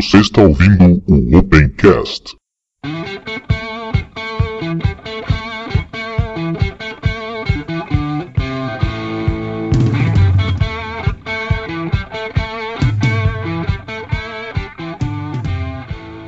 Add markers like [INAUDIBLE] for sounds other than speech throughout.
Você está ouvindo o Opencast.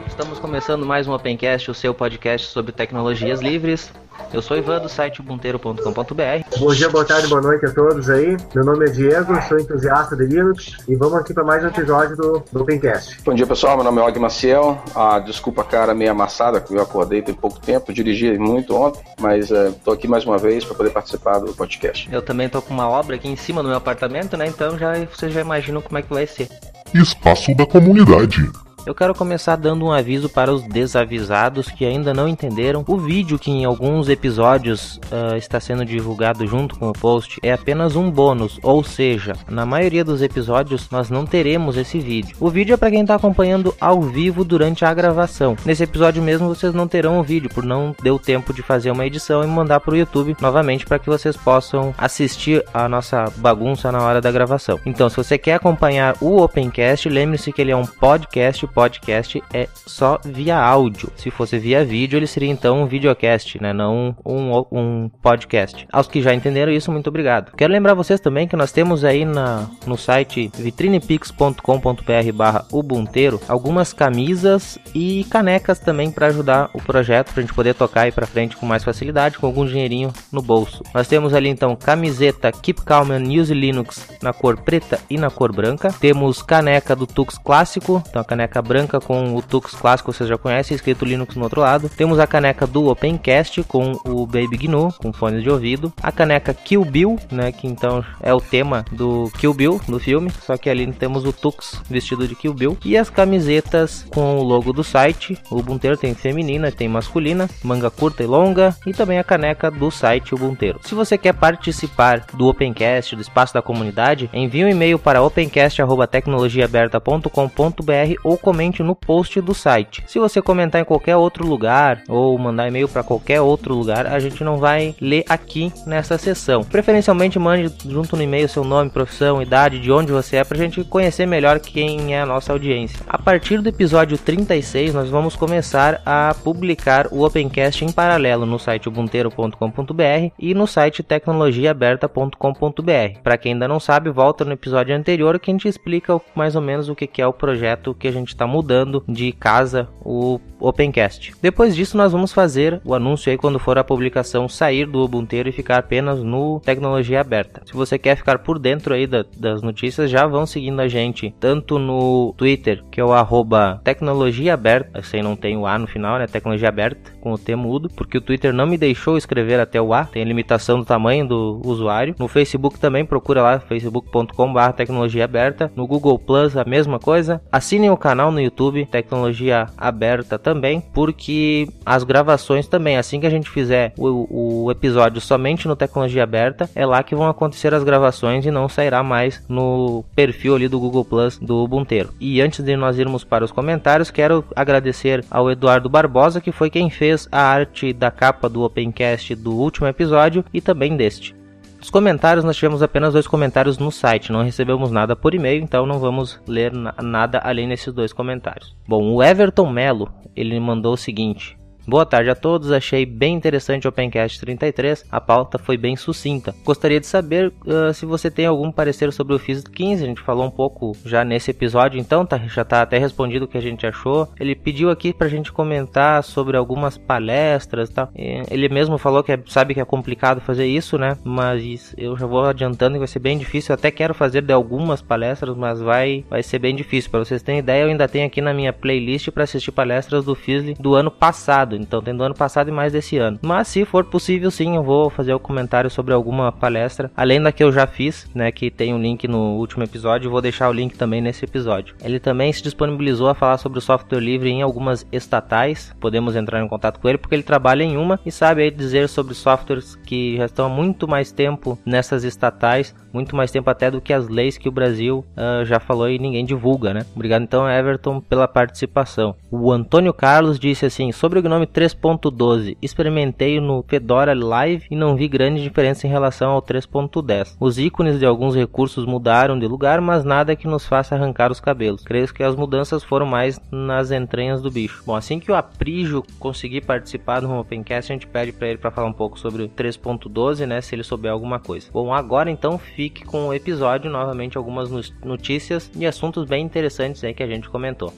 Estamos começando mais um Opencast, o seu podcast sobre tecnologias livres. Eu sou Ivan do site ubunteiro.com.br. Bom dia, boa tarde, boa noite a todos aí. Meu nome é Diego, sou entusiasta de Linux e vamos aqui para mais um episódio do, do Opencast. Bom dia pessoal, meu nome é Og Maciel. Ah, desculpa a cara meio amassada, que eu acordei tem pouco tempo, dirigi muito ontem, mas estou aqui mais uma vez para poder participar do podcast. Eu também estou com uma obra aqui em cima do meu apartamento, né? Então já vocês já imaginam como é que vai ser. Espaço da comunidade. Eu quero começar dando um aviso para os desavisados que ainda não entenderam. O vídeo que em alguns episódios uh, está sendo divulgado junto com o post é apenas um bônus, ou seja, na maioria dos episódios nós não teremos esse vídeo. O vídeo é para quem está acompanhando ao vivo durante a gravação. Nesse episódio mesmo vocês não terão o vídeo, por não deu tempo de fazer uma edição e mandar para o YouTube novamente para que vocês possam assistir a nossa bagunça na hora da gravação. Então, se você quer acompanhar o Opencast, lembre-se que ele é um podcast podcast é só via áudio. Se fosse via vídeo, ele seria então um videocast, né? Não um, um podcast. Aos que já entenderam isso, muito obrigado. Quero lembrar vocês também que nós temos aí na, no site vitrinepix.com.br barra ubunteiro algumas camisas e canecas também para ajudar o projeto, para a gente poder tocar aí para frente com mais facilidade, com algum dinheirinho no bolso. Nós temos ali então camiseta Keep Calm and Use Linux na cor preta e na cor branca. Temos caneca do Tux clássico, então a caneca branca com o Tux clássico, vocês já conhecem, escrito Linux no outro lado. Temos a caneca do Opencast com o Baby GNU, com fones de ouvido. A caneca Kill Bill, né, que então é o tema do Kill Bill do filme, só que ali temos o Tux vestido de Kill Bill. E as camisetas com o logo do site. O Ubuntu tem feminina, tem masculina, manga curta e longa e também a caneca do site Ubuntu. Se você quer participar do Opencast, do espaço da comunidade, envie um e-mail para opencast@tecnologiaaberta.com.br ou comente no post do site. Se você comentar em qualquer outro lugar ou mandar e-mail para qualquer outro lugar, a gente não vai ler aqui nessa sessão. Preferencialmente mande junto no e-mail seu nome, profissão, idade, de onde você é, para a gente conhecer melhor quem é a nossa audiência. A partir do episódio 36, nós vamos começar a publicar o Opencast em paralelo no site ubunteiro.com.br e no site tecnologiaaberta.com.br. Para quem ainda não sabe, volta no episódio anterior que a gente explica mais ou menos o que é o projeto que a gente está mudando de casa, o Opencast. Depois disso, nós vamos fazer o anúncio aí quando for a publicação sair do Ubuntu e ficar apenas no Tecnologia Aberta. Se você quer ficar por dentro aí da, das notícias, já vão seguindo a gente tanto no Twitter, que é o arroba Tecnologia Aberta, sem não tem o A no final, né? Tecnologia Aberta, com o T mudo, porque o Twitter não me deixou escrever até o A, tem limitação do tamanho do usuário. No Facebook também, procura lá, facebook.com.br Tecnologia Aberta. No Google Plus, a mesma coisa. Assinem o canal no YouTube, Tecnologia Aberta também, porque as gravações também, assim que a gente fizer o, o episódio somente no Tecnologia Aberta, é lá que vão acontecer as gravações e não sairá mais no perfil ali do Google Plus do Ubuntu. E antes de nós irmos para os comentários, quero agradecer ao Eduardo Barbosa, que foi quem fez a arte da capa do Opencast do último episódio e também deste. Os comentários, nós tivemos apenas dois comentários no site, não recebemos nada por e-mail, então não vamos ler nada além desses dois comentários. Bom, o Everton Melo, ele mandou o seguinte: Boa tarde a todos, achei bem interessante o Opencast 33, a pauta foi bem sucinta. Gostaria de saber uh, se você tem algum parecer sobre o FIS 15, a gente falou um pouco já nesse episódio, então tá, já está até respondido o que a gente achou. Ele pediu aqui para a gente comentar sobre algumas palestras tal. Ele mesmo falou que é, sabe que é complicado fazer isso, né? Mas eu já vou adiantando que vai ser bem difícil. Eu até quero fazer de algumas palestras, mas vai, vai ser bem difícil. Para vocês terem ideia, eu ainda tenho aqui na minha playlist para assistir palestras do FISL do ano passado então tem do ano passado e mais desse ano. Mas se for possível, sim, eu vou fazer o um comentário sobre alguma palestra, além da que eu já fiz, né, que tem um link no último episódio, vou deixar o link também nesse episódio. Ele também se disponibilizou a falar sobre o software livre em algumas estatais, podemos entrar em contato com ele porque ele trabalha em uma e sabe aí dizer sobre softwares que já estão há muito mais tempo nessas estatais muito mais tempo até do que as leis que o Brasil uh, já falou e ninguém divulga, né? Obrigado então, Everton, pela participação. O Antônio Carlos disse assim: sobre o Gnome 3.12, experimentei no Fedora Live e não vi grande diferença em relação ao 3.10. Os ícones de alguns recursos mudaram de lugar, mas nada que nos faça arrancar os cabelos. Creio que as mudanças foram mais nas entranhas do bicho. Bom, assim que o Aprijo conseguir participar do Opencast, a gente pede para ele para falar um pouco sobre o 3.12, né, se ele souber alguma coisa. Bom, agora então fique com o episódio, novamente algumas notícias e assuntos bem interessantes aí que a gente comentou.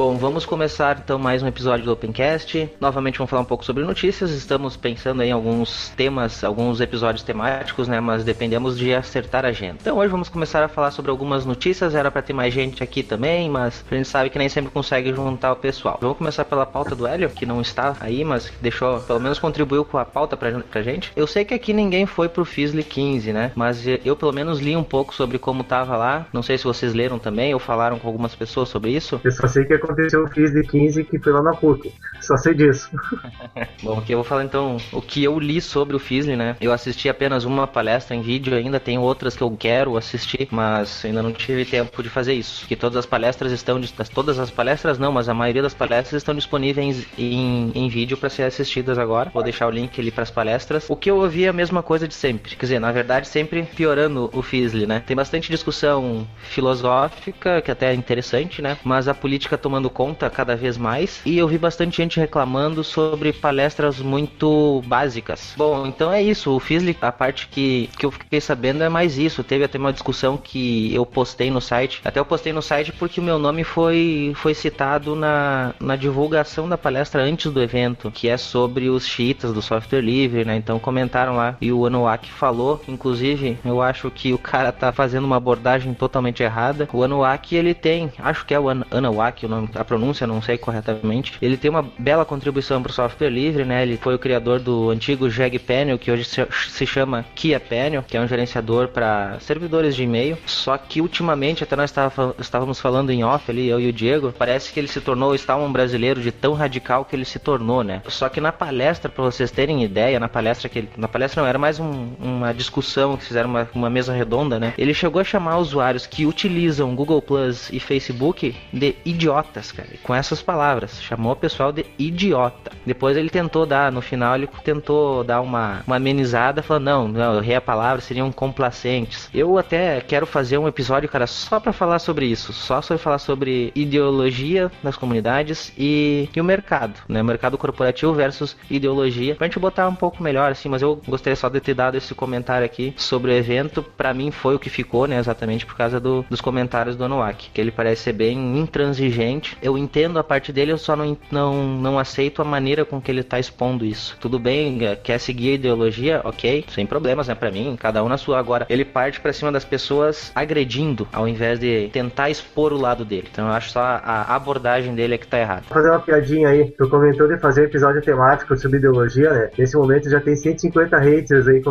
Bom, vamos começar então mais um episódio do Opencast. Novamente vamos falar um pouco sobre notícias. Estamos pensando em alguns temas, alguns episódios temáticos, né? Mas dependemos de acertar a agenda. Então hoje vamos começar a falar sobre algumas notícias. Era para ter mais gente aqui também, mas a gente sabe que nem sempre consegue juntar o pessoal. Vamos começar pela pauta do Hélio, que não está aí, mas deixou, pelo menos contribuiu com a pauta pra, pra gente. Eu sei que aqui ninguém foi pro Fizzly 15, né? Mas eu pelo menos li um pouco sobre como tava lá. Não sei se vocês leram também ou falaram com algumas pessoas sobre isso. Eu só sei que aconteceu o Fiz de 15 que foi lá na PUC. Só sei disso. [LAUGHS] Bom, aqui eu vou falar então o que eu li sobre o Fizzly, né? Eu assisti apenas uma palestra em vídeo, ainda tem outras que eu quero assistir, mas ainda não tive tempo de fazer isso. Que todas as palestras estão, todas as palestras não, mas a maioria das palestras estão disponíveis em, em vídeo para ser assistidas agora. Vou deixar o link ali para as palestras. O que eu ouvi é a mesma coisa de sempre, quer dizer, na verdade sempre piorando o Fizzly, né? Tem bastante discussão filosófica, que até é interessante, né? Mas a política tomando conta cada vez mais e eu vi bastante gente reclamando sobre palestras muito básicas. Bom, então é isso. O Fizzly, a parte que, que eu fiquei sabendo é mais isso. Teve até uma discussão que eu postei no site. Até eu postei no site porque o meu nome foi, foi citado na, na divulgação da palestra antes do evento, que é sobre os cheats do software livre, né? Então comentaram lá e o Anuak falou, inclusive, eu acho que o cara tá fazendo uma abordagem totalmente errada. O Anuak ele tem, acho que é o An Anuak o nome, a pronúncia não sei corretamente. Ele tem uma bela contribuição para o software livre, né? Ele foi o criador do antigo Jag Panel, que hoje se chama Kia Panel, que é um gerenciador para servidores de e-mail. Só que ultimamente, até nós estávamos falando em off ali, eu e o Diego, parece que ele se tornou o um brasileiro de tão radical que ele se tornou, né? Só que na palestra, para vocês terem ideia, na palestra que ele, na palestra não era mais um, uma discussão que fizeram uma, uma mesa redonda, né? Ele chegou a chamar usuários que utilizam Google Plus e Facebook de idiotas, cara com essas palavras. Chamou o pessoal de idiota. Depois ele tentou dar, no final ele tentou dar uma, uma amenizada, falando: não, não, eu errei a palavra, seriam complacentes. Eu até quero fazer um episódio, cara, só para falar sobre isso. Só sobre falar sobre ideologia das comunidades e, e o mercado, né? Mercado corporativo versus ideologia. Pra gente botar um pouco melhor, assim, mas eu gostaria só de ter dado esse comentário aqui sobre o evento. Para mim foi o que ficou, né? Exatamente por causa do, dos comentários do Anuak, que ele parece ser bem intransigente. Eu entendo a parte dele, eu só não, não, não aceito a maneira com que ele tá expondo isso. Tudo bem, é, quer seguir a ideologia, ok, sem problemas, né, pra mim, cada um na sua. Agora, ele parte para cima das pessoas agredindo, ao invés de tentar expor o lado dele. Então eu acho só a abordagem dele é que tá errada. Vou fazer uma piadinha aí, tu comentou de fazer episódio temático sobre ideologia, né? Nesse momento já tem 150 haters aí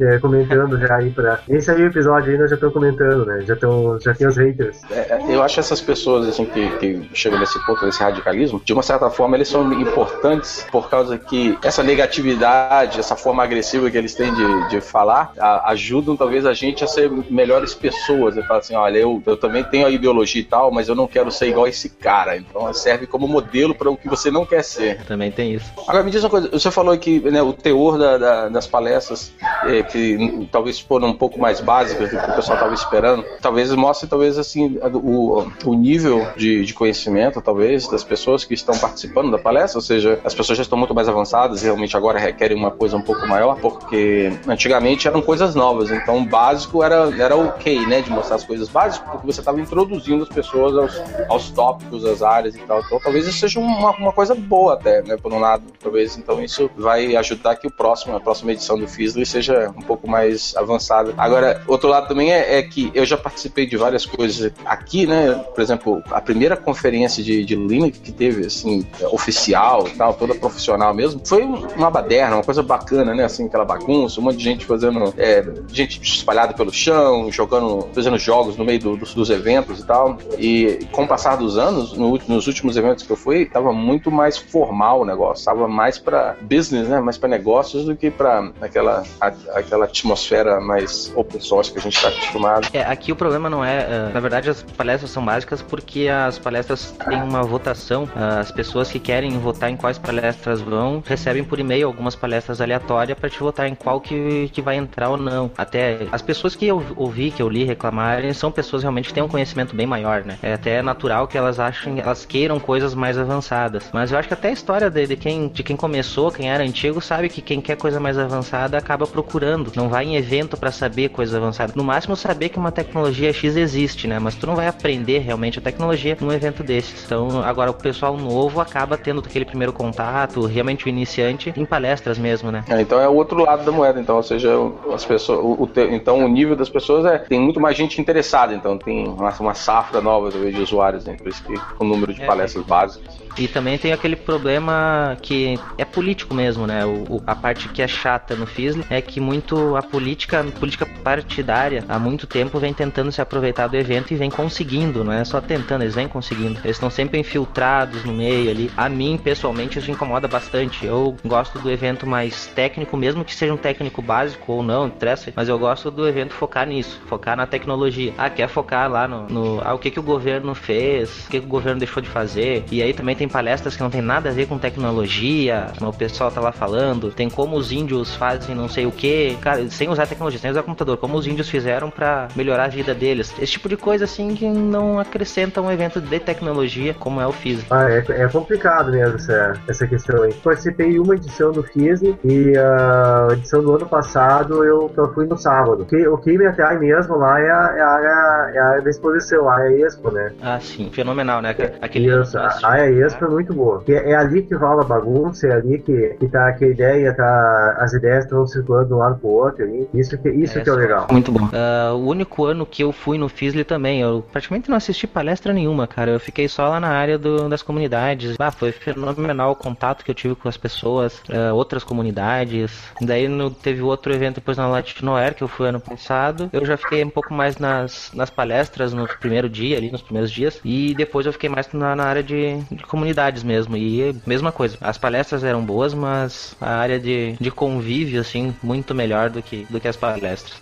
é, comentando [LAUGHS] já aí pra. Esse aí episódio aí nós já estamos comentando, né? Já, tão, já tem os haters. É, eu acho essas pessoas assim que, que chegam nesse ponto desse radicalismo, de uma certa forma eles são importantes por causa que essa negatividade, essa forma agressiva que eles têm de, de falar, a, ajudam talvez a gente a ser melhores pessoas. E falar assim, olha, eu, eu também tenho a ideologia e tal, mas eu não quero ser igual a esse cara. Então serve como modelo para o que você não quer ser. Também tem isso. Agora me diz uma coisa, você falou que né, o teor da, da, das palestras, é, que talvez foram um pouco mais básicas do que o pessoal estava esperando, talvez mostre talvez assim o, o nível de, de conhecimento, talvez, das pessoas que estão participando da palestra, ou seja, as pessoas já estão muito mais avançadas e realmente agora requerem uma coisa um pouco maior, porque antigamente eram coisas novas, então o básico era, era ok, né, de mostrar as coisas básicas, porque você estava introduzindo as pessoas aos, aos tópicos, às áreas e tal, então talvez isso seja uma, uma coisa boa até, né, por um lado, talvez então isso vai ajudar que o próximo, a próxima edição do Fizzly seja um pouco mais avançada. Agora, outro lado também é, é que eu já participei de várias coisas aqui, né, por exemplo, a primeira conferência experiência de, de Linux que teve, assim, oficial e tal, toda profissional mesmo, foi uma baderna, uma coisa bacana, né? Assim, aquela bagunça, um monte de gente fazendo, é, gente espalhada pelo chão, jogando, fazendo jogos no meio do, dos, dos, eventos e tal. E com o passar dos anos, no, nos últimos eventos que eu fui, tava muito mais formal o negócio, tava mais para business, né? Mais para negócios do que para aquela, aquela atmosfera mais open source que a gente está acostumado. É, aqui o problema não é, uh, na verdade, as palestras são básicas porque as palestras têm uma votação. Uh, as pessoas que querem votar em quais palestras vão recebem por e-mail algumas palestras aleatórias para te votar em qual que, que vai entrar ou não. Até as pessoas que eu ouvi, que eu li reclamarem, são pessoas realmente que têm um conhecimento bem maior, né? É até natural que elas achem, elas queiram coisas mais avançadas. Mas eu acho que até a história de, de quem, de quem começou, quem era antigo, sabe que quem quer coisa mais avançada acaba procurando. Não vai em evento para saber coisas avançadas. No máximo saber que uma tecnologia X existe, né? Mas tu não vai aprender realmente a tecnologia num evento desses. Então, agora o pessoal novo acaba tendo aquele primeiro contato, realmente o iniciante, em palestras mesmo, né? É, então é o outro lado da moeda, então, ou seja, as pessoas, o, o, então o nível das pessoas é tem muito mais gente interessada, então tem uma, uma safra nova de usuários, né? Por isso que o número de é, palestras é. básicas. E também tem aquele problema que é político mesmo, né? O, a parte que é chata no FISL é que muito a política, política partidária, há muito tempo vem tentando se aproveitar do evento e vem conseguindo, não é só tentando, eles vêm conseguindo. Eles estão sempre infiltrados no meio ali. A mim, pessoalmente, isso incomoda bastante. Eu gosto do evento mais técnico, mesmo que seja um técnico básico ou não, interessa, mas eu gosto do evento focar nisso, focar na tecnologia. Ah, quer focar lá no, no ah, o que, que o governo fez, o que, que o governo deixou de fazer. E aí também tem palestras que não tem nada a ver com tecnologia, o pessoal tá lá falando, tem como os índios fazem não sei o que, cara, sem usar tecnologia, sem usar computador, como os índios fizeram para melhorar a vida deles. Esse tipo de coisa assim que não acrescenta um evento de tecnologia como é o FISM. Ah, é, é complicado mesmo essa, essa questão aí. Participei de uma edição do FISM e a edição do ano passado eu, eu fui no sábado. Que, o que me atrai mesmo lá é a, é a, área, é a área da exposição, a área Expo, né? Ah, sim, fenomenal, né? Aquele Isso, a área Expo é muito boa. É, é, ali que rola a bagunça, é ali que, que tá que a ideia, tá, as ideias estão circulando de um lado pro outro. Ali. Isso que, isso é, que é o legal. Muito bom. Uh, o único ano que eu fui no Fisley também, eu praticamente não assisti palestra nenhuma, cara. Eu fiquei só lá na área do, das comunidades. Ah, foi fenomenal o contato que eu tive com as pessoas, uh, outras comunidades. Daí no, teve outro evento depois na Latinoair, que eu fui ano passado. Eu já fiquei um pouco mais nas, nas palestras no primeiro dia, ali nos primeiros dias. E depois eu fiquei mais na, na área de, de comunidade mesmo. E mesma coisa. As palestras eram boas, mas a área de, de convívio, assim, muito melhor do que, do que as palestras.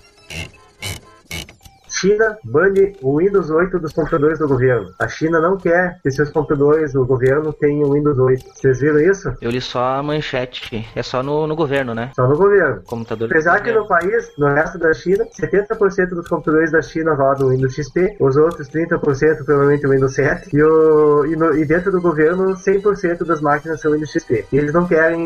China bane o Windows 8 dos computadores do governo. A China não quer que seus computadores do governo tenham Windows 8. Vocês viram isso? Eu li só a manchete. É só no, no governo, né? Só no governo. Computador Apesar que no país, no resto da China, 70% dos computadores da China rodam Windows XP, os outros 30% provavelmente o Windows 7, e, o, e, no, e dentro do governo, 100% das máquinas são Windows XP. E eles não querem.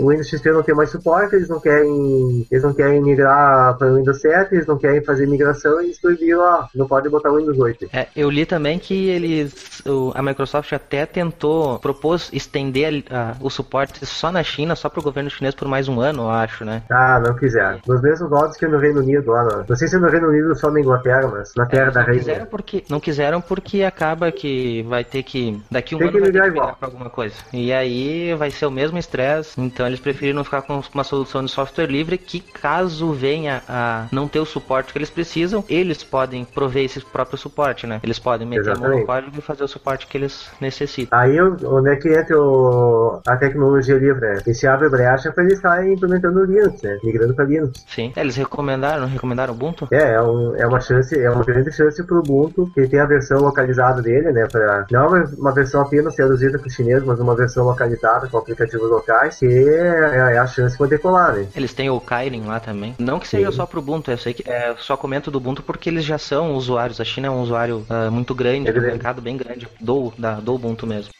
O Windows XP não tem mais suporte, eles não querem. Eles não querem migrar para o Windows 7, eles não querem fazer migração e eles proibiram, ó, não pode botar o Windows 8. É, eu li também que eles, o, a Microsoft até tentou, propôs estender a, o suporte só na China, só para o governo chinês por mais um ano, eu acho, né? Ah, não quiseram. Nos mesmos modos que no Reino Unido, lá, não, não sei se no Reino Unido só na Inglaterra, mas na terra é, da rainha. Quiseram porque, não quiseram porque acaba que vai ter que, daqui um Tem ano que vai ter que igual. pra alguma coisa. E aí vai ser o mesmo estresse, então eles preferiram ficar com uma solução de software livre que caso venha a não ter o suporte que eles precisam, precisam, eles podem prover esse próprio suporte, né? Eles podem meter Exatamente. a mão no código e fazer o suporte que eles necessitam. Aí onde é que entra o, a tecnologia livre? Né? E se abre brecha para eles estarem implementando o Linux, né? Migrando para Linux. Sim. É, eles recomendaram, recomendaram o Ubuntu? É, é, um, é uma chance, é uma grande chance para o Ubuntu, que tem a versão localizada dele, né? Pra, não uma, uma versão apenas traduzida para o chinês, mas uma versão localizada com aplicativos locais, que é, é a chance para decolar, né? Eles têm o Kairin lá também. Não que seja Sim. só para o Ubuntu, eu sei que é, só comento do Ubuntu porque eles já são usuários. A China é um usuário uh, muito grande, é um mercado bem grande do, da, do Ubuntu mesmo.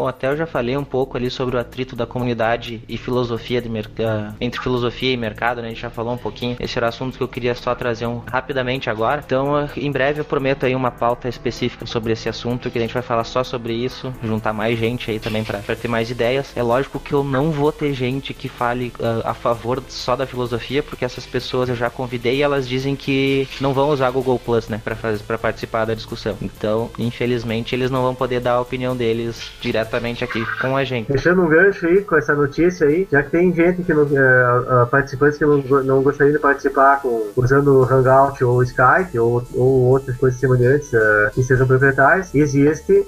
Bom, até eu já falei um pouco ali sobre o atrito da comunidade e filosofia de mercado, entre filosofia e mercado, né? A gente já falou um pouquinho. Esse era o assunto que eu queria só trazer um rapidamente agora. Então, em breve eu prometo aí uma pauta específica sobre esse assunto, que a gente vai falar só sobre isso, juntar mais gente aí também para ter mais ideias. É lógico que eu não vou ter gente que fale uh, a favor só da filosofia, porque essas pessoas eu já convidei e elas dizem que não vão usar Google Plus, né, para fazer para participar da discussão. Então, infelizmente, eles não vão poder dar a opinião deles diretamente aqui com a gente. Deixando um gancho aí com essa notícia aí, já que tem gente que não, uh, uh, participantes que não, não gostariam de participar com, usando Hangout ou Skype ou, ou outras coisas semelhantes uh, que sejam proprietários, existe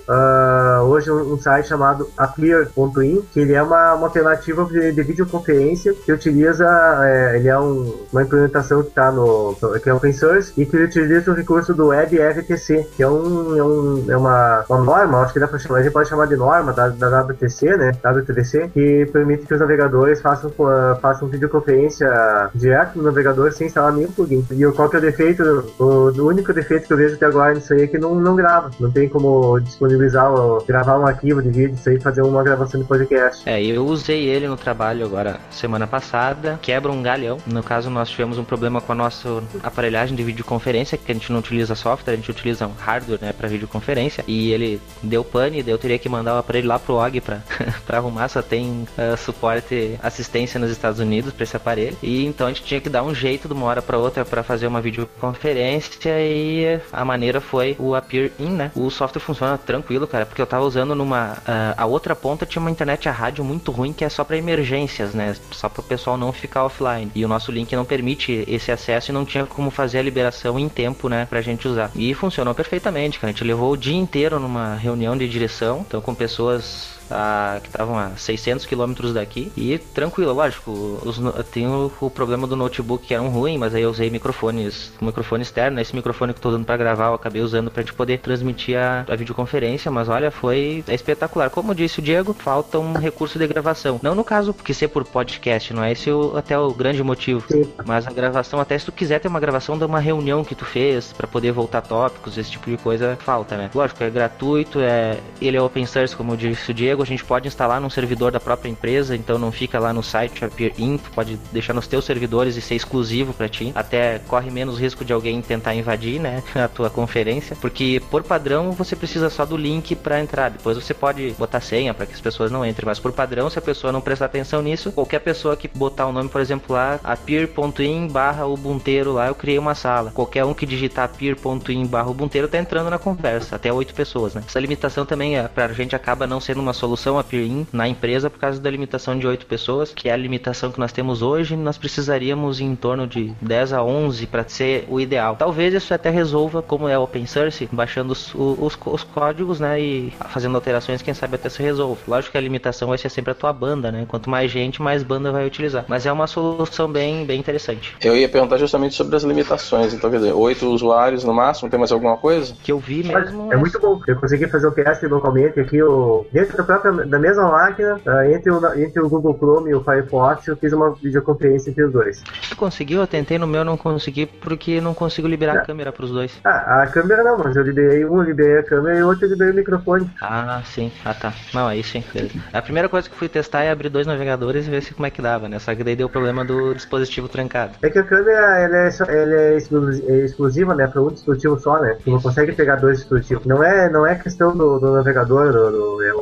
hoje um, um, site chamado Appear.in, que ele é uma, uma alternativa de, de videoconferência que utiliza, é, ele é um, uma implementação que está no, que é open source e que utiliza o recurso do WebRTC, que é, um, é, um, é uma, uma norma, acho que dá pra chamar, a gente pode chamar de norma da, da WTC, né? WTVC, que permite que os navegadores façam, uh, façam videoconferência direto no navegador sem instalar nenhum plugin. E qual que é o defeito? O, o único defeito que eu vejo até agora nisso aí é que não, não grava. Não tem como disponibilizar, ou gravar um arquivo de vídeo, isso aí fazer uma gravação de podcast. É, eu usei ele no trabalho agora semana passada, quebra um galhão. No caso, nós tivemos um problema com a nossa aparelhagem de videoconferência, que a gente não utiliza software, a gente utiliza um hardware, né, para videoconferência, e ele deu pane, eu teria que mandar o aparelho lá pro OG para [LAUGHS] arrumar, só tem uh, suporte, assistência nos Estados Unidos para esse aparelho, e então a gente tinha que dar um jeito de uma hora para outra para fazer uma videoconferência, e a maneira foi o Appear In, né? O software funciona tranquilo, cara, porque eu tava usando numa. Uh, a outra ponta tinha uma internet a rádio muito ruim que é só para emergências, né? Só para o pessoal não ficar offline. E o nosso link não permite esse acesso e não tinha como fazer a liberação em tempo, né, pra gente usar. E funcionou perfeitamente, cara. A gente levou o dia inteiro numa reunião de direção, então com pessoas specialists a, que estavam a 600 quilômetros daqui. E tranquilo, lógico, os, tem o, o, problema do notebook que era um ruim, mas aí eu usei microfones, um microfone externo. Esse microfone que eu tô usando para gravar, eu acabei usando pra gente poder transmitir a, a videoconferência. Mas olha, foi é espetacular. Como disse o Diego, falta um recurso de gravação. Não no caso porque ser por podcast, não é esse o, até o grande motivo. Mas a gravação, até se tu quiser ter uma gravação de uma reunião que tu fez para poder voltar tópicos, esse tipo de coisa, falta, né? Lógico, é gratuito, é ele é open source, como disse o Diego a gente pode instalar num servidor da própria empresa, então não fica lá no site Appear Inc, pode deixar nos teus servidores e ser exclusivo para ti. Até corre menos risco de alguém tentar invadir, né, [LAUGHS] a tua conferência, porque por padrão você precisa só do link para entrar. Depois você pode botar senha para que as pessoas não entrem, mas por padrão, se a pessoa não prestar atenção nisso, qualquer pessoa que botar o nome, por exemplo, lá appear.in barra ubunteiro lá, eu criei uma sala. Qualquer um que digitar appear.in barra ubunteiro tá entrando na conversa, até oito pessoas, né? Essa limitação também é, pra gente acaba não sendo uma solução a peer-in na empresa por causa da limitação de 8 pessoas, que é a limitação que nós temos hoje. Nós precisaríamos em torno de 10 a 11 para ser o ideal. Talvez isso até resolva, como é open source, baixando os, os, os, códigos, né, e fazendo alterações, quem sabe até se resolve. Lógico que a limitação vai ser sempre a tua banda, né? Quanto mais gente, mais banda vai utilizar. Mas é uma solução bem, bem interessante. Eu ia perguntar justamente sobre as limitações. Então, quer dizer, 8 usuários no máximo, tem mais alguma coisa? Que eu vi mesmo. É muito bom. Eu consegui fazer o cast localmente aqui, o... dentro da própria da mesma máquina, uh, entre, o, entre o Google Chrome e o Firefox, eu fiz uma videoconferência entre os dois. Você conseguiu? Eu tentei no meu, não consegui, porque não consigo liberar a câmera para os dois. Ah, a câmera não, mas eu liberei um, liberei a câmera e o outro eu liberei o microfone. Ah, sim. Ah, tá. Não, aí sim. Beleza. A primeira coisa que fui testar é abrir dois navegadores e ver se como é que dava, né? Só que daí deu o problema do dispositivo trancado. É que a câmera, ela é, só, ela é, é exclusiva, né, para um dispositivo só, né? Tu não consegue pegar dois dispositivos. Não é, não é questão do, do navegador, do, do, é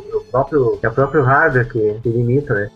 próprio, é o próprio hardware que, que limita, né?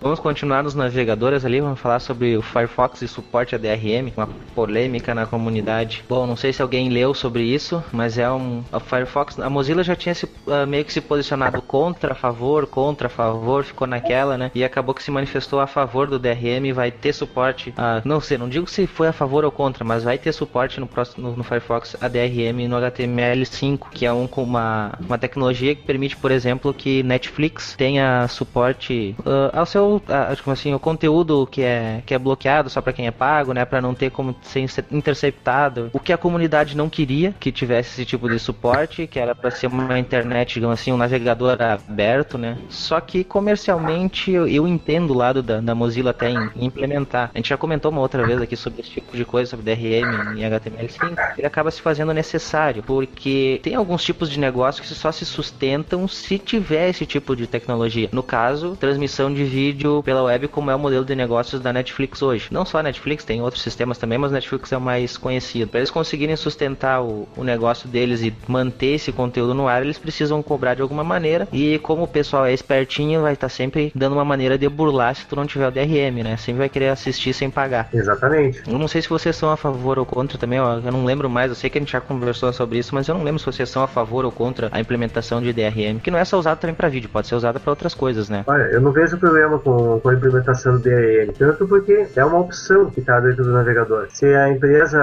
Vamos continuar nos navegadores ali, vamos falar sobre o Firefox e suporte a DRM, uma polêmica na comunidade. Bom, não sei se alguém leu sobre isso, mas é um o Firefox, a Mozilla já tinha se, uh, meio que se posicionado contra, a favor, contra, a favor, ficou naquela, né? E acabou que se manifestou a favor do DRM, vai ter suporte, a, não sei, não digo se foi a favor ou contra, mas vai ter suporte no próximo no, no Firefox a DRM no HTML5, que é um, uma uma tecnologia que permite, por exemplo, que Netflix tenha suporte uh, ao seu o, a, tipo assim, o conteúdo que é, que é bloqueado só para quem é pago, né, para não ter como ser interceptado. O que a comunidade não queria que tivesse esse tipo de suporte, que era para ser uma internet, digamos assim, um navegador aberto, né? Só que comercialmente eu, eu entendo o lado da, da Mozilla até em, em, implementar. A gente já comentou uma outra vez aqui sobre esse tipo de coisa, sobre DRM em HTML5. Ele acaba se fazendo necessário, porque tem alguns tipos de negócio que só se sustentam se tiver esse tipo de tecnologia. No caso, transmissão de vídeo pela web, como é o modelo de negócios da Netflix hoje. Não só a Netflix, tem outros sistemas também, mas a Netflix é o mais conhecido. Para eles conseguirem sustentar o, o negócio deles e manter esse conteúdo no ar, eles precisam cobrar de alguma maneira. E como o pessoal é espertinho, vai estar tá sempre dando uma maneira de burlar se tu não tiver o DRM, né? Sempre vai querer assistir sem pagar. Exatamente. Eu não sei se vocês são a favor ou contra também, eu não lembro mais, eu sei que a gente já conversou sobre isso, mas eu não lembro se vocês são a favor ou contra a implementação de DRM, que não é só usado também para vídeo, pode ser usada para outras coisas, né? Olha, eu não vejo problema com, com a implementação do DRM, tanto porque é uma opção que está dentro do navegador. Se a empresa,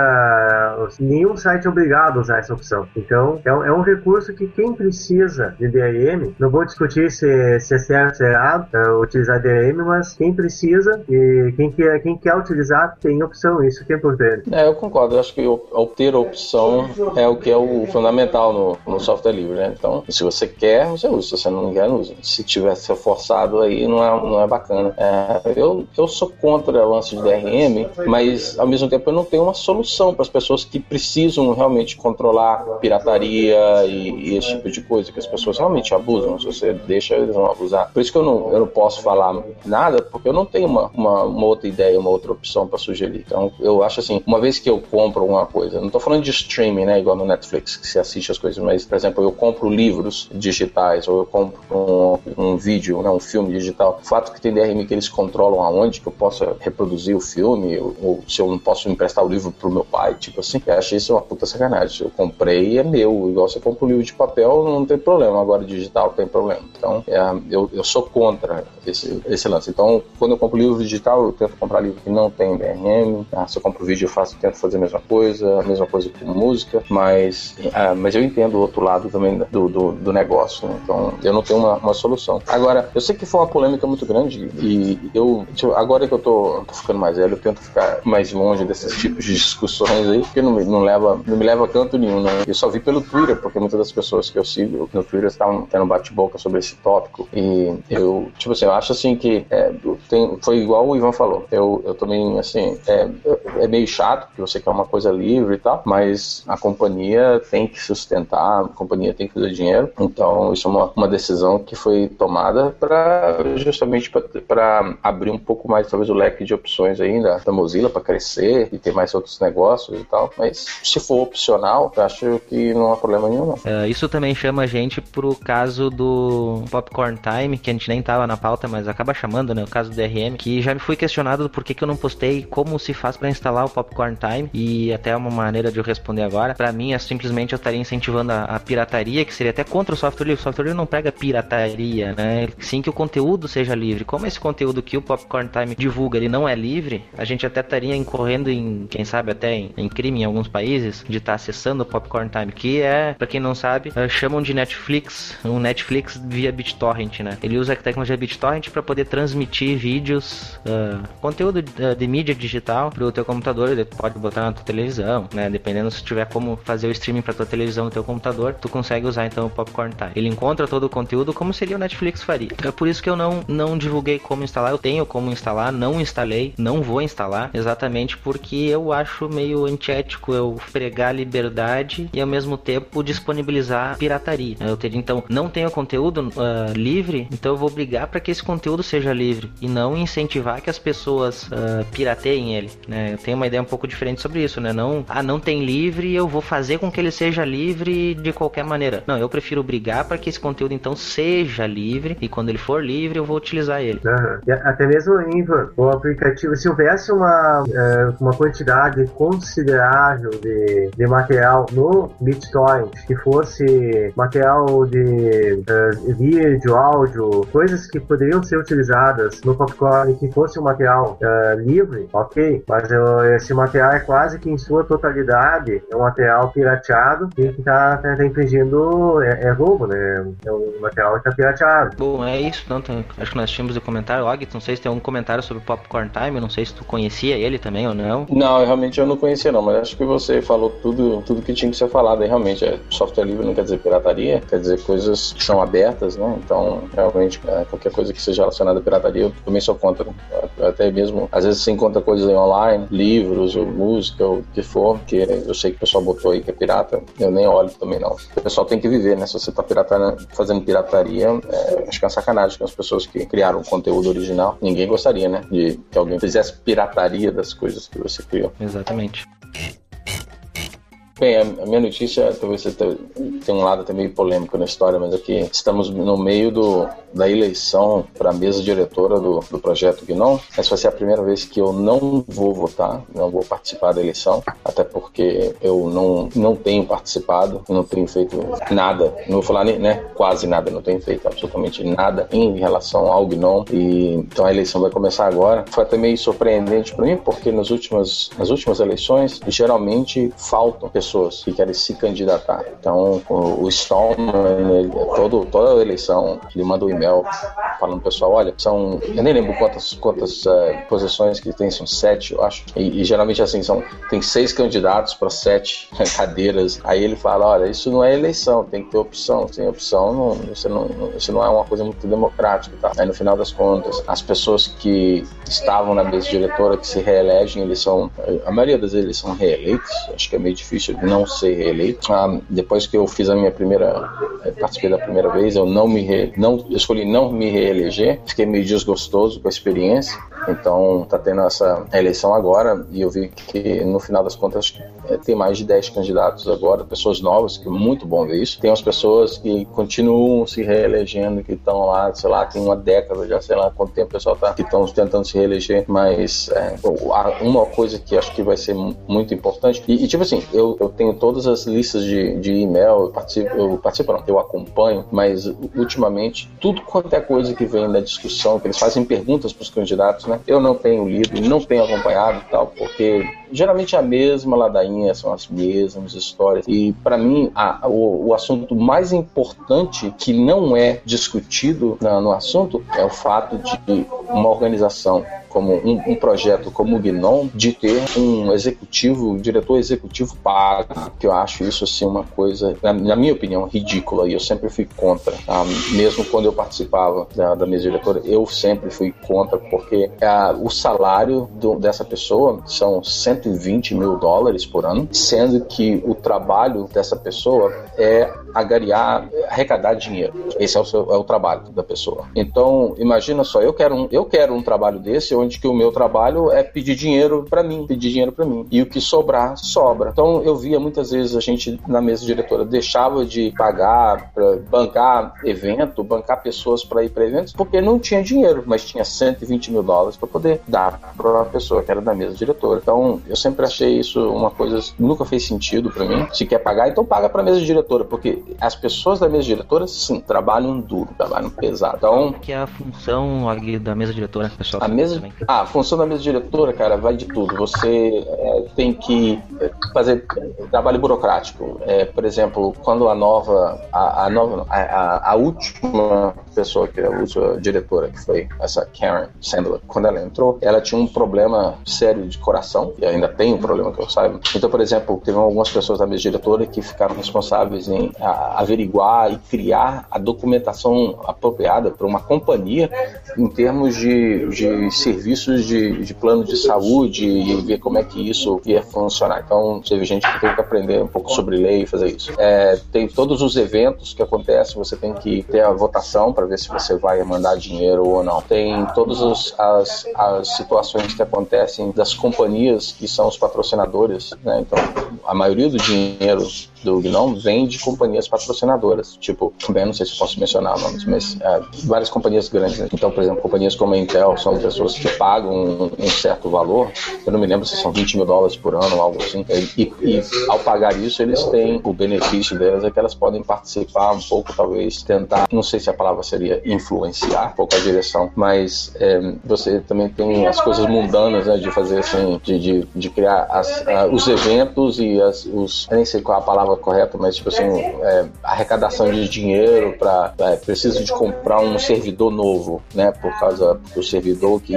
nenhum site é obrigado a usar essa opção. Então, é, é um recurso que quem precisa de DRM, não vou discutir se, se é certo, se é errado é, utilizar DRM, mas quem precisa e quem quer, quem quer utilizar tem opção, isso que é importante. É, eu concordo, eu acho que obter a opção é o que é o fundamental no, no software livre, né? Então, se você quer, você usa, se você não quer, não usa. Se tiver forçado aí, não é, não é bacana. É, eu, eu sou contra o lance de DRM, mas ao mesmo tempo eu não tenho uma solução para as pessoas que precisam realmente controlar pirataria e, e, esse tipo de coisa, que as pessoas realmente abusam. Se você deixa, eles vão abusar. Por isso que eu não, eu não posso falar nada, porque eu não tenho uma, uma, uma outra ideia, uma outra opção para sugerir. Então, eu acho assim, uma vez que eu compro alguma coisa, não estou falando de streaming, né, igual no Netflix, que se assiste as coisas, mas, por exemplo, eu compro livros digitais, ou eu compro um, um vídeo, né, um filme digital. O fato que DRM que eles controlam aonde que eu possa reproduzir o filme, ou, ou se eu não posso emprestar o livro pro meu pai, tipo assim, eu achei isso uma puta sacanagem. Eu comprei, é meu, igual você compra um livro de papel, não tem problema, agora digital tem problema. Então, é, eu, eu sou contra esse, esse lance. Então, quando eu compro livro digital, eu tento comprar livro que não tem DRM. Tá? Se eu compro vídeo, eu faço, tento fazer a mesma coisa, a mesma coisa com música, mas, é, mas eu entendo o outro lado também do, do, do negócio. Né? Então, eu não tenho uma, uma, solução. Agora, eu sei que foi uma polêmica muito grande e eu, tipo, agora que eu tô, tô, ficando mais velho, eu tento ficar mais longe desses tipos de discussões aí, porque não, não, leva, não me leva a canto nenhum, né? Eu só vi pelo Twitter, porque muitas das pessoas que eu sigo no Twitter estavam tendo bate-boca sobre esse tópico e eu, tipo assim, eu acho assim que é, tem, foi igual o Ivan falou. Eu, eu também, assim, é, é meio chato, porque você quer uma coisa livre e tal, mas a companhia tem que sustentar, a companhia tem que fazer dinheiro. Então, isso é uma, uma decisão que foi tomada para justamente para abrir um pouco mais, talvez, o leque de opções ainda da Mozilla para crescer e ter mais outros negócios e tal. Mas se for opcional, eu acho que não há problema nenhum. Uh, isso também chama a gente pro caso do Popcorn Time, que a gente nem tava na pauta, mas acaba chamando, né? O caso do DRM, que já me fui questionado do porquê que eu não postei como se faz para instalar o Popcorn Time e até uma maneira de eu responder agora. Para mim é simplesmente eu estaria incentivando a, a, pirataria, que seria até contra o software livre. O software livre não pega pirataria, né? Sim que o conteúdo seja livre. Como esse conteúdo que o Popcorn Time divulga, ele não é livre, a gente até estaria incorrendo em, quem sabe até em, em crime em alguns países de estar tá acessando o Popcorn Time, que é, para quem não sabe, uh, chamam de Netflix, um Netflix via BitTorrent, né? Ele usa a tecnologia BitTorrent para poder transmitir vídeos, uh, conteúdo de, de mídia digital pro teu computador, ele pode botar na tua televisão, né? Dependendo se tiver como fazer o streaming para tua televisão no teu computador, tu consegue usar então o Popcorn Time. Ele encontra todo o conteúdo como seria o Netflix faria. É por isso que eu não, não divulguei como instalar. Eu tenho como instalar, não instalei, não vou instalar, exatamente porque eu acho meio antiético eu pregar liberdade e ao mesmo tempo disponibilizar pirataria. Eu teria então não tenho conteúdo uh, livre, então eu vou brigar para que esse conteúdo seja livre e não incentivar que as pessoas uh, pirateiem ele. Né? Eu tenho uma ideia um pouco diferente sobre isso, né? Não, ah, não tem livre, eu vou fazer com que ele seja livre de qualquer maneira. Não, eu prefiro brigar para que esse conteúdo então seja livre e quando ele for livre eu vou utilizar ele. Uhum. Até mesmo, Ivan, o aplicativo, se houvesse uma, uh, uma quantidade considerável de, de material no BitTorrent que fosse material de uh, vídeo, áudio, coisas que poderiam ser utilizadas no Popcorn que fosse um material uh, livre, ok, mas esse material é quase que em sua totalidade é um material pirateado e que está tá, tá infringindo é, é, roubo, né? É um material que está pirateado. Bom, é isso, tanto. Acho que nós tínhamos um comentário. Og, não sei se tem algum comentário sobre o Popcorn Time, não sei se tu conhecia ele também ou não. Não, realmente eu não conhecia não, mas acho que você falou tudo, tudo que tinha que ser falado aí, realmente. É, software livre não quer dizer pirataria, quer dizer coisas que são abertas, né? Então, realmente, é, qualquer coisa que seja relacionada à pirataria, eu também sou contra. Até mesmo, às vezes você encontra coisas online, livros, ou música, ou o que for, que eu sei que o pessoal botou aí que é pirata, eu nem olho também não. O pessoal tem que viver, né? Se você tá piratando, fazendo pirataria, é, acho que é uma sacanagem com as pessoas que criaram conteúdo original. Ninguém gostaria, né? De que alguém fizesse pirataria das coisas que você criou. Exatamente. Bem, a minha notícia, talvez tenha um lado até meio polêmico na história, mas aqui estamos no meio do, da eleição para a mesa diretora do, do projeto Gnon. Essa vai ser a primeira vez que eu não vou votar, não vou participar da eleição, até porque eu não, não tenho participado, não tenho feito nada, não vou falar nem, né, quase nada, não tenho feito absolutamente nada em relação ao Gnon. E, então a eleição vai começar agora. Foi até meio surpreendente para mim, porque nas últimas, nas últimas eleições, geralmente faltam pessoas pessoas que querem se candidatar. Então, o, o Stallman, ele, todo, toda a eleição, ele manda um e-mail falando, pessoal, olha, são, eu nem lembro quantas, quantas uh, posições que tem, são sete, eu acho. E, e geralmente, assim, são, tem seis candidatos para sete [LAUGHS] cadeiras. Aí ele fala, olha, isso não é eleição, tem que ter opção. Sem opção, não, isso, não, isso não é uma coisa muito democrática. Tá? Aí, no final das contas, as pessoas que estavam na mesa diretora, que se reelegem, eles são, a maioria das vezes são reeleitos, acho que é meio difícil não ser reeleito. Ah, depois que eu fiz a minha primeira, eh, participei da primeira vez, eu não me re, não escolhi não me reeleger. Fiquei meio desgostoso com a experiência. Então tá tendo essa eleição agora e eu vi que no final das contas eh, tem mais de 10 candidatos agora, pessoas novas, que é muito bom ver isso. Tem as pessoas que continuam se reelegendo, que estão lá, sei lá, tem uma década já, sei lá quanto tempo o pessoal tá que estão tentando se reeleger, mas é, uma coisa que acho que vai ser muito importante e, e tipo assim, eu, eu tenho todas as listas de, de e-mail, eu participo, eu participo não, eu acompanho, mas ultimamente tudo quanto é coisa que vem da discussão, que eles fazem perguntas para os candidatos, né? Eu não tenho lido, não tenho acompanhado tal, porque geralmente é a mesma ladainha, são as mesmas histórias. E para mim, a, o, o, assunto mais importante que não é discutido na, no assunto é o fato de uma organização como um, um, projeto como o Gnom de ter um executivo, um diretor executivo pago, que eu acho isso assim uma coisa, na, na minha opinião, ridícula e eu sempre fui contra. Tá? Mesmo quando eu participava da, da mesa diretora, eu sempre fui contra porque a, o salário do, dessa pessoa são 120 mil dólares por ano, sendo que o trabalho dessa pessoa é agariar, arrecadar dinheiro. Esse é o, seu, é o trabalho da pessoa. Então, imagina só, eu quero um, eu quero um trabalho desse onde que o meu trabalho é pedir dinheiro para mim, pedir dinheiro para mim. E o que sobrar, sobra. Então, eu via muitas vezes a gente na mesa diretora deixava de pagar para bancar evento, bancar pessoas para ir para eventos, porque não tinha dinheiro, mas tinha 120 mil dólares para poder dar para uma pessoa que era da mesa diretora. Então, eu sempre achei isso uma coisa nunca fez sentido para mim. Se quer pagar, então paga para mesa diretora, porque as pessoas da mesa diretora, sim, trabalham duro, trabalham pesado. Então, que é a função ali da mesa diretora, pessoal? A mesa, ah, a função da mesa diretora, cara, vai de tudo. Você é, tem que fazer trabalho burocrático. É, por exemplo, quando a nova, a, a nova, a, a, última pessoa que é a última diretora, que foi essa Karen Sandler, quando ela entrou, ela tinha um problema sério de coração e ainda tem um problema que eu saiba. Então, por exemplo, teve algumas pessoas da mesa diretora que ficaram responsáveis em averiguar e criar a documentação apropriada para uma companhia em termos de, de serviços de, de plano de saúde e ver como é que isso ia funcionar. Então, teve gente que teve que aprender um pouco sobre lei e fazer isso. É, tem todos os eventos que acontecem, você tem que ter a votação para ver se você vai mandar dinheiro ou não. Tem todas as, as situações que acontecem das companhias que são os patrocinadores. Né? Então, a maioria do dinheiro do Gnome vem de companhias patrocinadoras, tipo, bem, não sei se posso mencionar nomes, mas é, várias companhias grandes. Né? Então, por exemplo, companhias como a Intel são pessoas que pagam um, um, certo valor, eu não me lembro se são 20 mil dólares por ano algo assim, e, e, ao pagar isso, eles têm o benefício delas é que elas podem participar um pouco, talvez tentar, não sei se a palavra seria influenciar um pouco a direção, mas é, você também tem as coisas mundanas né, de fazer assim, de, de de criar as, uh, os eventos e as, os. Eu nem sei qual é a palavra correta, mas tipo assim, é, arrecadação de dinheiro para. É, preciso de comprar um servidor novo, né? Por causa do servidor que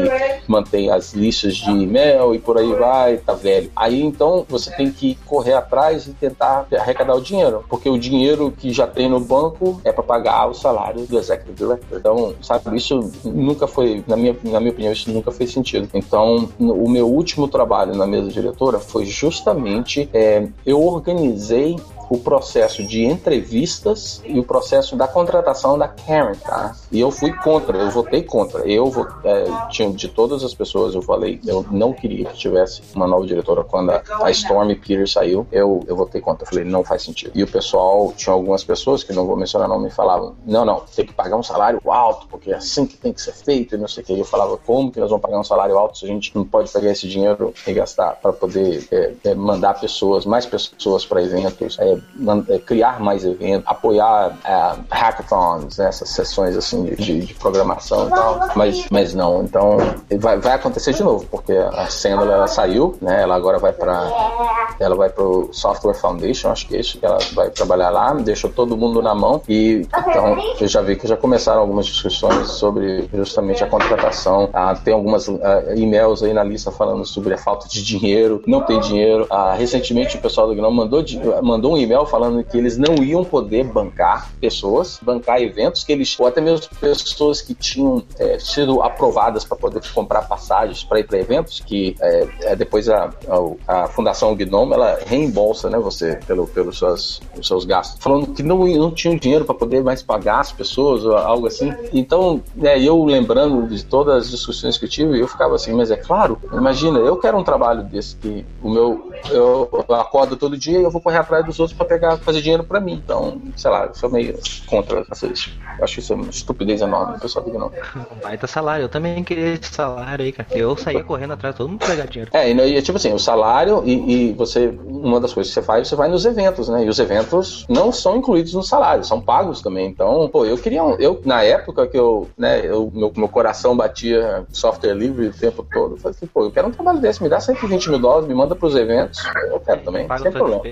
mantém as listas de e-mail e por aí vai, tá velho. Aí então você tem que correr atrás e tentar arrecadar o dinheiro, porque o dinheiro que já tem no banco é para pagar o salário do executive director. Então, sabe, isso nunca foi, na minha, na minha opinião, isso nunca fez sentido. Então, o meu último trabalho na mesa diretora foi justamente é, eu organizei o processo de entrevistas e o processo da contratação da Karen, tá? E eu fui contra, eu votei contra. Eu é, tinha de todas as pessoas, eu falei, eu não queria que tivesse uma nova diretora quando a, a Stormy Peters saiu. Eu, eu votei contra, eu falei, não faz sentido. E o pessoal, tinha algumas pessoas que não vou mencionar não me falavam, não, não, tem que pagar um salário alto, porque é assim que tem que ser feito e não sei o que. Eu falava, como que nós vamos pagar um salário alto se a gente não pode pegar esse dinheiro e gastar para poder é, é, mandar pessoas, mais pessoas para eventos, é, criar mais eventos, apoiar é, hackathons, né, essas sessões assim de, de, de, programação e tal, mas, mas não, então vai, vai acontecer de novo, porque a Sandra ela saiu, né, ela agora vai para ela vai pro Software Foundation, acho que é isso, ela vai trabalhar lá, deixou todo mundo na mão e então eu já vi que já começaram algumas discussões sobre justamente a contratação, ah, tem algumas ah, e-mails aí na lista falando sobre a falta de dinheiro, não tem dinheiro, ah, recentemente o pessoal do Gnome mandou, mandou um e-mail falando que eles não iam poder bancar pessoas, bancar eventos que eles, ou até mesmo pessoas que tinham é, sido aprovadas para poder comprar passagens para ir para eventos, que é, é, depois a, a, a, Fundação Gnome ela reembolsa né, você pelo, pelos seus, seus gastos, falando que não, não tinham dinheiro para poder mais pagar as pessoas ou algo assim. Então, né, eu lembrando de todas as discussões que eu tive, eu ficava assim, mas é claro, imagina, eu quero um trabalho desse que o meu eu acordo todo dia e eu vou correr atrás dos outros para pegar fazer dinheiro para mim. Então, sei lá, eu sou meio contra essas. Acho isso uma estupidez enorme, o pessoal diga não. [LAUGHS] Baita salário, eu também queria esse salário aí, cara. Eu saía correndo atrás todo mundo pegar dinheiro. É, e tipo assim, o salário e, e, você, uma das coisas que você faz, você vai nos eventos, né? E os eventos não são incluídos no salário, são pagos também. Então, pô, eu queria, um, eu, na época que eu, né, eu, meu, meu coração batia software livre o tempo todo, eu falei assim, pô, eu quero um trabalho desse, me dá 120 mil dólares, me manda pros eventos, eu quero também, Paga sem problema.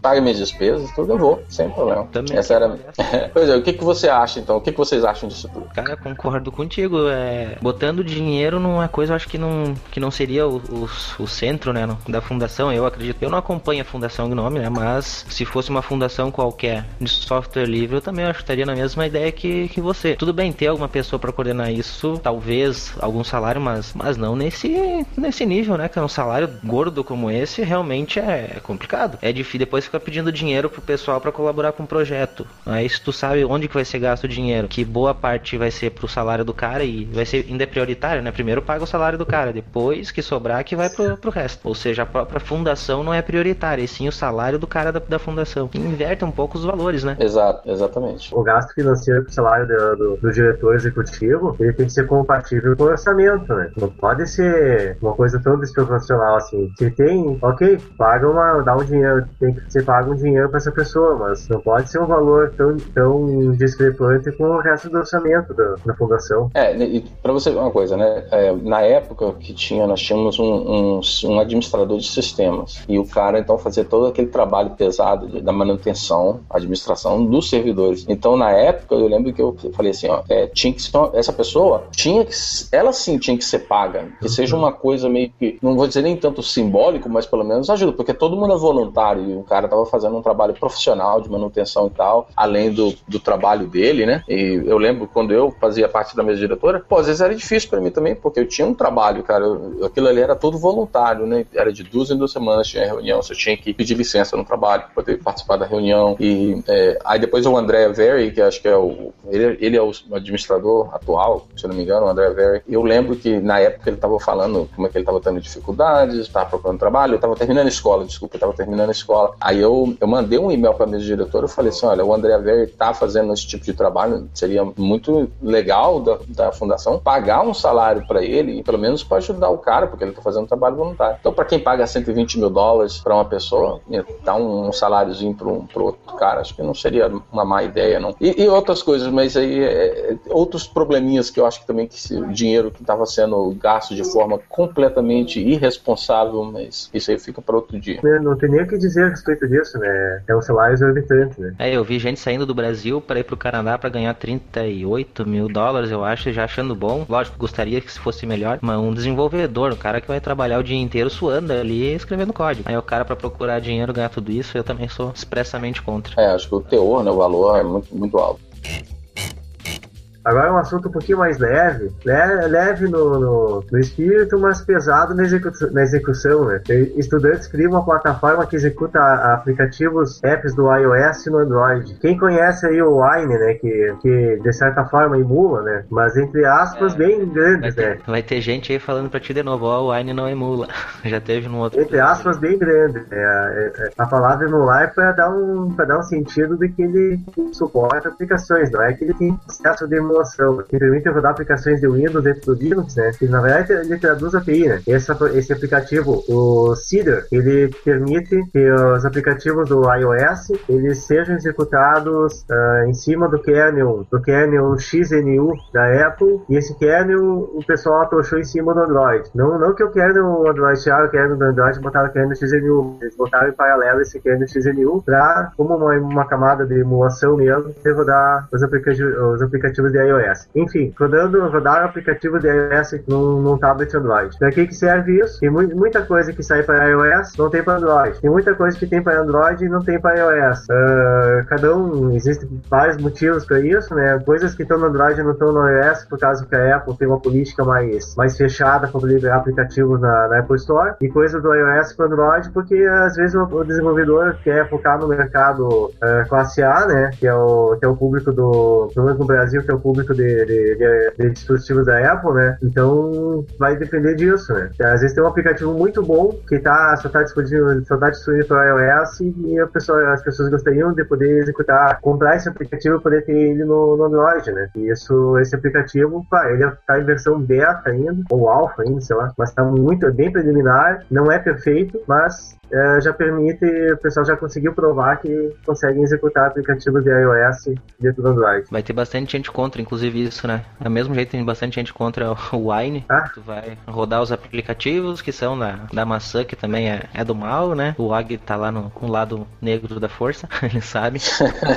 Paga minhas despesas tudo eu vou, sem problema. Também. Essa era. [LAUGHS] pois é, o que, que você acha então? O que, que vocês acham disso tudo? Cara, concordo contigo. É... Botando dinheiro numa coisa, eu acho que não, que não seria o, o, o centro, né, da fundação. Eu acredito. Eu não acompanho a Fundação Gnome, né? Mas se fosse uma fundação qualquer de software livre, eu também acho que estaria na mesma ideia que, que você. Tudo bem ter alguma pessoa para coordenar isso, talvez algum salário, mas, mas não nesse, nesse nível, né? Que é um salário gordo como esse, realmente é complicado. É difícil depois ficar pedindo dinheiro pro pessoal para colaborar com o projeto. Aí se tu sabe onde que vai ser gasto o dinheiro, que boa parte vai ser pro salário do cara e vai ser ainda prioritário, né? Primeiro paga o salário do cara, depois que sobrar que vai pro, pro resto. Ou seja, a própria fundação não é prioritária, e sim o salário do cara da, da fundação. inverte um pouco os valores, né? Exato, exatamente. O gasto financeiro pro salário do, do, do diretor executivo, ele tem que ser compatível com o orçamento, né? Não pode ser uma coisa tão desproporcional assim. Se tem, ok, paga uma, dá um dinheiro, tem que ser pago um dinheiro para essa pessoa, mas não pode ser um valor tão, tão discrepante com o resto do orçamento da, da fundação. É, e para você ver uma coisa, né? É, na época que tinha, nós tínhamos um, um, um, administrador de sistemas e o cara então fazia todo aquele trabalho pesado da manutenção, administração dos servidores. Então na época eu lembro que eu falei assim, ó, é, tinha que essa pessoa tinha que, ela sim tinha que ser paga, que seja uma coisa meio que, não vou dizer nem tanto simbólico, mas pelo menos ajuda, porque todo mundo é voluntário e o cara tava fazendo um trabalho profissional de manutenção e tal, além do, do trabalho dele, né? E eu lembro quando eu fazia parte da mesa diretora, pô, às vezes era difícil para mim também, porque eu tinha um trabalho, cara, eu, aquilo ali era todo voluntário, né? Era de duas em duas semanas tinha reunião, você tinha que pedir licença no trabalho para poder participar da reunião. E é, aí depois o André Very, que acho que é o. Ele, ele é o administrador atual, se não me engano, o André Very. Eu lembro que na época ele estava falando como é que ele estava tendo dificuldades, estava procurando trabalho, eu estava terminando a escola, desculpa, eu estava terminando a escola. Aí eu eu, eu mandei um e-mail para a mesa diretora, eu falei assim, olha, o André Ver está fazendo esse tipo de trabalho, seria muito legal da, da fundação pagar um salário para ele, pelo menos para ajudar o cara, porque ele está fazendo um trabalho voluntário. Então, para quem paga 120 mil dólares para uma pessoa, dar um, saláriozinho para um, outro cara, acho que não seria uma má ideia, não. E, e outras coisas, mas aí é, é outros probleminhas que eu acho que também que o dinheiro que estava sendo gasto de forma completamente irresponsável, mas isso aí fica para outro dia. Não tem nem o que dizer a respeito disso, né? É um salário exorbitante, né? É, eu vi gente saindo do Brasil para ir pro Canadá para ganhar 38 mil dólares, eu acho, já achando bom. Lógico, gostaria que fosse melhor, mas um desenvolvedor, um cara que vai trabalhar o dia inteiro suando ali escrevendo código. Aí o cara para procurar dinheiro ganhar tudo isso, eu também sou expressamente contra. É, acho que o teor, né, o valor é muito, muito alto. Agora é um assunto um pouquinho mais leve, né? leve no, no, no espírito, mas pesado na, execu na execução. Né? Estudantes criam uma plataforma que executa aplicativos, apps do iOS e no Android. Quem conhece aí o Wine, né? Que, que de certa forma emula, né? Mas entre aspas, é, bem grandes, vai ter, né? Vai ter gente aí falando pra ti de novo, ó, oh, o Wine não emula. [LAUGHS] Já teve num outro. Entre aspas, bem grande. É, é, é, a palavra emular é para dar um para dar um sentido de que ele suporta aplicações, não é que ele tem processo de emulação que permite rodar aplicações de Windows dentro do Linux, né? Que na verdade ele traduz API, né? Esse, esse aplicativo, o Cedar, ele permite que os aplicativos do iOS eles sejam executados uh, em cima do kernel, do kernel XNU da Apple, e esse kernel o pessoal atochou em cima do Android. Não, não que o kernel Android tiraram o kernel do Android e botaram o kernel XNU, eles botaram em paralelo esse kernel XNU para, como uma, uma camada de emulação mesmo, rodar os aplicativos, os aplicativos de iOS. Enfim, rodando, rodar aplicativo de iOS num, num tablet Android. Para que, que serve isso? Tem mu muita coisa que sai para iOS, não tem para Android. Tem muita coisa que tem para Android e não tem para iOS. Uh, cada um, existem vários motivos para isso, né? Coisas que estão no Android não estão no iOS, por causa que a Apple tem uma política mais, mais fechada para liberar aplicativos na, na, Apple Store, e coisas do iOS para Android, porque às vezes o, desenvolvedor quer focar no mercado uh, classe A, né? Que é o, que é o público do, pelo menos no Brasil, que é o público público de, de, de, de, dispositivos da Apple, né? Então vai depender disso, né? Às vezes tem um aplicativo muito bom que tá, só está disponível, só tá disponível para iOS e pessoa, as pessoas gostariam de poder executar, comprar esse aplicativo e poder ter ele no, no Android, né? E isso, esse aplicativo, pá, ele está em versão beta ainda, ou alpha ainda, sei lá, mas está muito, bem preliminar, não é perfeito, mas é, já permite, o pessoal já conseguiu provar que conseguem executar aplicativos de iOS dentro do Android. Vai ter bastante gente contra, inclusive isso, né? Do mesmo jeito tem bastante gente contra [LAUGHS] o Wine. Ah. Tu vai rodar os aplicativos que são da, da maçã, que também é, é do mal, né? O Og tá lá no, no lado negro da força, [LAUGHS] ele sabe.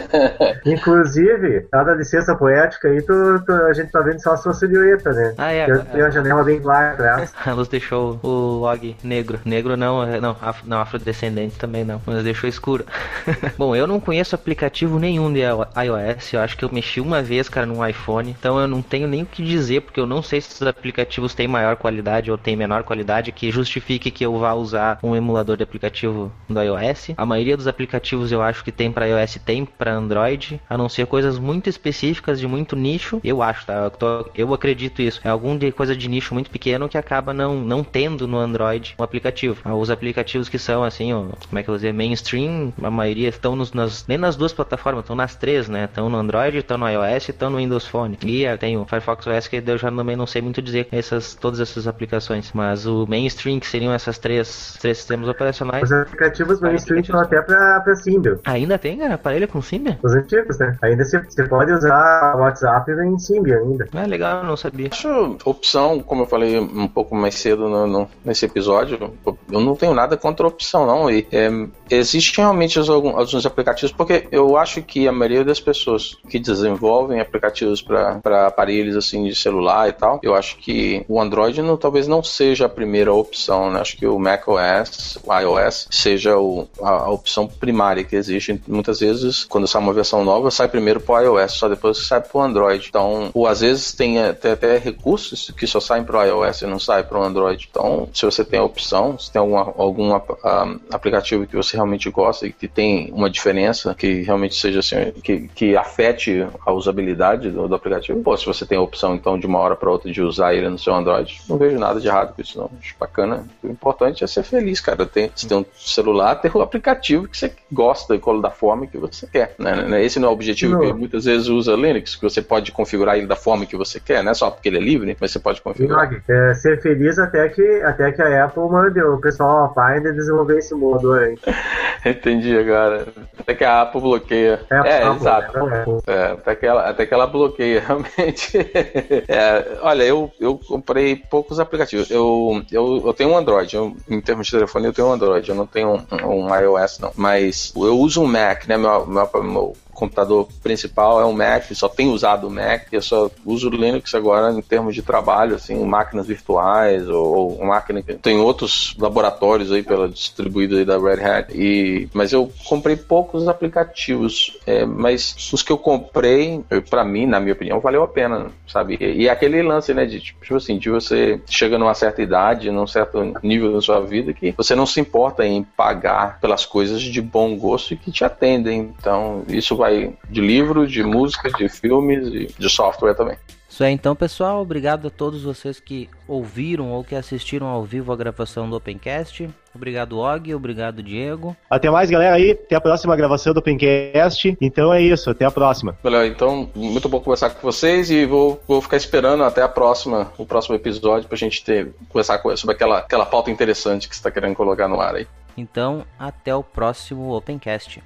[LAUGHS] inclusive, cada licença poética aí, tu, tu, a gente tá vendo só a sua silhueta, né? Ah, é. Tem a janela bem clara atrás. a luz deixou o Og negro. Negro não, é, não, af, não afrodescendente também não, mas deixou escuro. [LAUGHS] Bom, eu não conheço aplicativo nenhum de iOS, eu acho que eu mexi uma vez, cara, no iPhone, então eu não tenho nem o que dizer, porque eu não sei se os aplicativos têm maior qualidade ou têm menor qualidade que justifique que eu vá usar um emulador de aplicativo do iOS. A maioria dos aplicativos eu acho que tem para iOS tem para Android, a não ser coisas muito específicas de muito nicho, eu acho, tá? Eu, tô, eu acredito isso. É algum de coisa de nicho muito pequeno que acaba não, não tendo no Android um aplicativo. Os aplicativos que assim, ó, como é que eu vou dizer, mainstream, a maioria estão nos, nas, nem nas duas plataformas, estão nas três, né? Estão no Android, estão no iOS e estão no Windows Phone. E uh, tem o Firefox OS que eu já também não sei muito dizer essas, todas essas aplicações, mas o mainstream, que seriam essas três, três sistemas operacionais. Os aplicativos mainstream estão até para pra Symbian. Ainda tem, cara, aparelho com Symbian? Os antigos, né? Ainda você, pode usar o WhatsApp em Symbian ainda. É legal, não sabia. Acho opção, como eu falei um pouco mais cedo no, no, nesse episódio, eu não tenho nada contra a opção, não. E é, existem realmente alguns aplicativos, porque eu acho que a maioria das pessoas que desenvolvem aplicativos para aparelhos assim de celular e tal, eu acho que o Android não, talvez não seja a primeira opção, né? Acho que o macOS, o iOS, seja o, a, a, opção primária que existe. Muitas vezes, quando sai uma versão nova, sai primeiro para o iOS, só depois sai para o Android. Então, ou às vezes tem até, até recursos que só saem para o iOS e não saem para o Android. Então, se você tem a opção, se tem alguma, algum uh, aplicativo que você realmente gosta e que tem uma diferença que realmente seja assim, que, que afete a usabilidade do, do, aplicativo. Pô, se você tem a opção, então, de uma hora para outra de usar ele no seu Android, não vejo nada de errado com isso, não. Acho bacana. O importante é ser feliz, cara. Tem, você tem um celular, ter o aplicativo que você gosta da forma que você quer. Né? né? Esse não é o objetivo não. que muitas vezes usa Linux, que você pode configurar ele da forma que você quer, não é só porque ele é livre, mas você pode configurar. É, ser feliz até que, até que a Apple mande o pessoal a Finder desenvolver esse modo aí. [LAUGHS] Entendi agora. Até que a Apple bloqueia. É, é Apple, exato. Né? É, até, que ela, até que ela bloqueia, [LAUGHS] realmente. é, olha, eu, eu comprei poucos aplicativos. Eu, eu, eu tenho um Android. Eu, em termos de telefone, eu tenho um Android. Eu não tenho um, um iOS, não. Mas eu uso um Mac, né? Meu, meu, meu computador principal é um Mac, só tenho usado o Mac, eu só uso o Linux agora em termos de trabalho, assim, máquinas virtuais ou, ou máquina que tem outros laboratórios aí pela distribuída aí da Red Hat. E mas eu comprei poucos aplicativos, é, mas os que eu comprei, para mim, na minha opinião, valeu a pena, sabe? E, e aquele lance, né, de tipo assim, de você chega numa certa idade, num certo nível da sua vida que você não se importa em pagar pelas coisas de bom gosto e que te atendem. Então, isso vai vai de livro, de música, de filmes e de software também. Isso aí então, pessoal. Obrigado a todos vocês que ouviram ou que assistiram ao vivo a gravação do Opencast. Obrigado, Og. Obrigado, Diego. Até mais, galera aí. Até a próxima gravação do Opencast. Então é isso. Até a próxima. Valeu. Então, muito bom conversar com vocês e vou, vou ficar esperando até a próxima, o próximo episódio pra gente ter, conversar sobre aquela, aquela pauta interessante que você está querendo colocar no ar aí. Então, até o próximo Opencast.